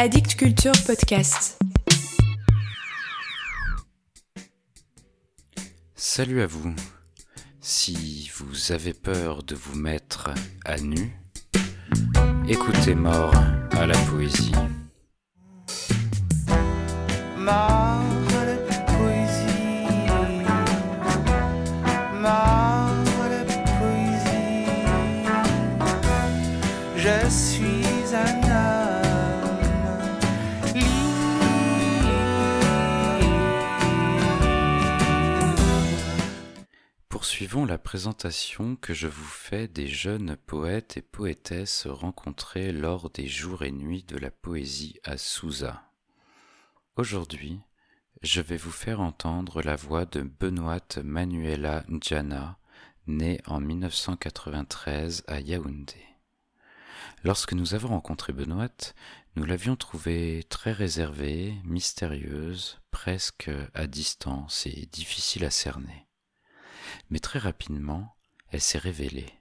Addict Culture Podcast. Salut à vous. Si vous avez peur de vous mettre à nu, écoutez Mort à la poésie. Mort Poursuivons la présentation que je vous fais des jeunes poètes et poétesses rencontrés lors des jours et nuits de la poésie à Souza. Aujourd'hui, je vais vous faire entendre la voix de Benoît Manuela Ndjana, née en 1993 à Yaoundé. Lorsque nous avons rencontré Benoît, nous l'avions trouvée très réservée, mystérieuse, presque à distance et difficile à cerner. Mais très rapidement, elle s'est révélée.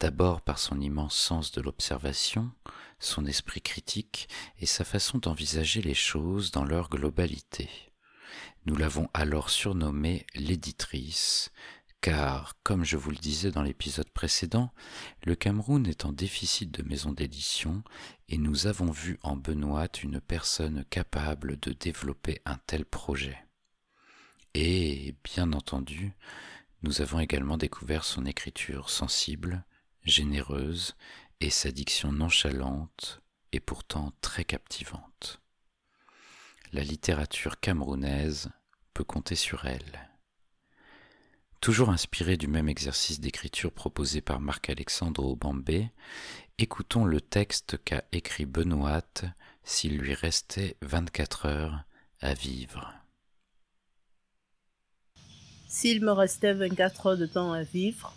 D'abord par son immense sens de l'observation, son esprit critique et sa façon d'envisager les choses dans leur globalité. Nous l'avons alors surnommée l'éditrice, car, comme je vous le disais dans l'épisode précédent, le Cameroun est en déficit de maisons d'édition et nous avons vu en Benoît une personne capable de développer un tel projet. Et, bien entendu, nous avons également découvert son écriture sensible, généreuse et sa diction nonchalante et pourtant très captivante. La littérature camerounaise peut compter sur elle. Toujours inspiré du même exercice d'écriture proposé par Marc-Alexandre Aubambé, écoutons le texte qu'a écrit Benoît s'il lui restait 24 heures à vivre. S'il me restait 24 heures de temps à vivre,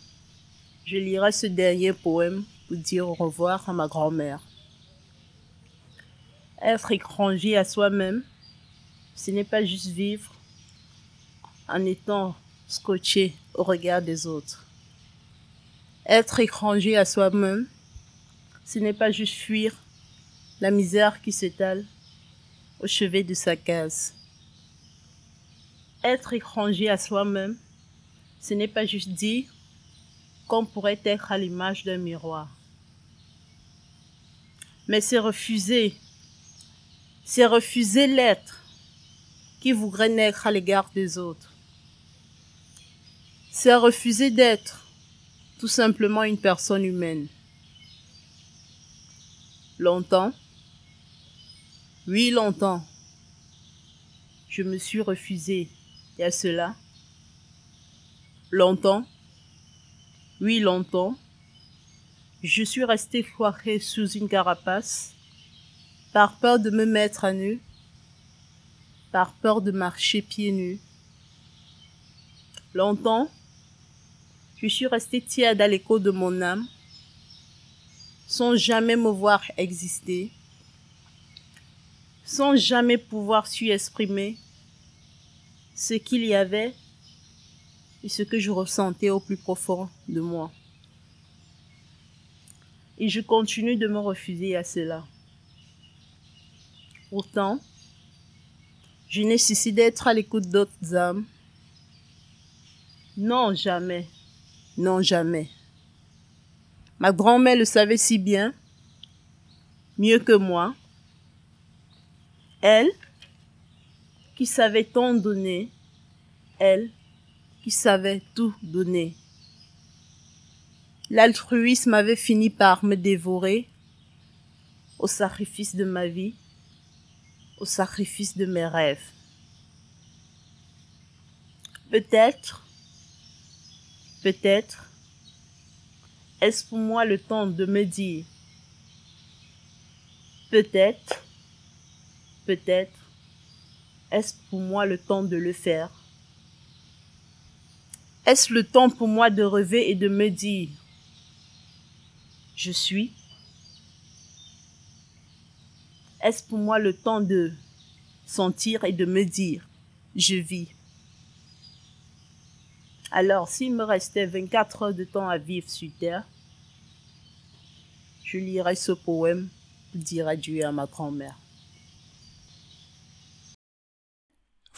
je lirais ce dernier poème pour dire au revoir à ma grand-mère. Être étranger à soi-même, ce n'est pas juste vivre en étant scotché au regard des autres. Être étranger à soi-même, ce n'est pas juste fuir la misère qui s'étale au chevet de sa case. Être étranger à soi-même, ce n'est pas juste dire qu'on pourrait être à l'image d'un miroir. Mais c'est refuser, c'est refuser l'être qui voudrait naître à l'égard des autres. C'est refuser d'être tout simplement une personne humaine. Longtemps, oui longtemps, je me suis refusé et à cela. Longtemps, oui longtemps, je suis resté foiré sous une carapace, par peur de me mettre à nu, par peur de marcher pieds nus. Longtemps, je suis resté tiède à l'écho de mon âme, sans jamais me voir exister, sans jamais pouvoir su exprimer ce qu'il y avait et ce que je ressentais au plus profond de moi. Et je continue de me refuser à cela. Pourtant, je nécessite d'être à l'écoute d'autres âmes. Non, jamais. Non, jamais. Ma grand-mère le savait si bien, mieux que moi. Elle, qui savait tant donner, elle, qui savait tout donner. L'altruisme avait fini par me dévorer au sacrifice de ma vie, au sacrifice de mes rêves. Peut-être, peut-être, est-ce pour moi le temps de me dire, peut-être, peut-être, est-ce pour moi le temps de le faire? Est-ce le temps pour moi de rêver et de me dire je suis? Est-ce pour moi le temps de sentir et de me dire je vis? Alors, s'il me restait 24 heures de temps à vivre sur Terre, je lirais ce poème pour dire adieu à ma grand-mère.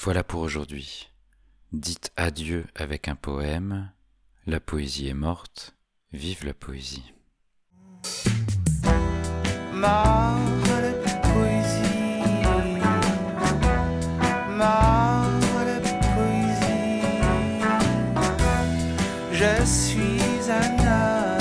Voilà pour aujourd'hui. Dites adieu avec un poème. La poésie est morte. Vive la poésie. Je suis un homme.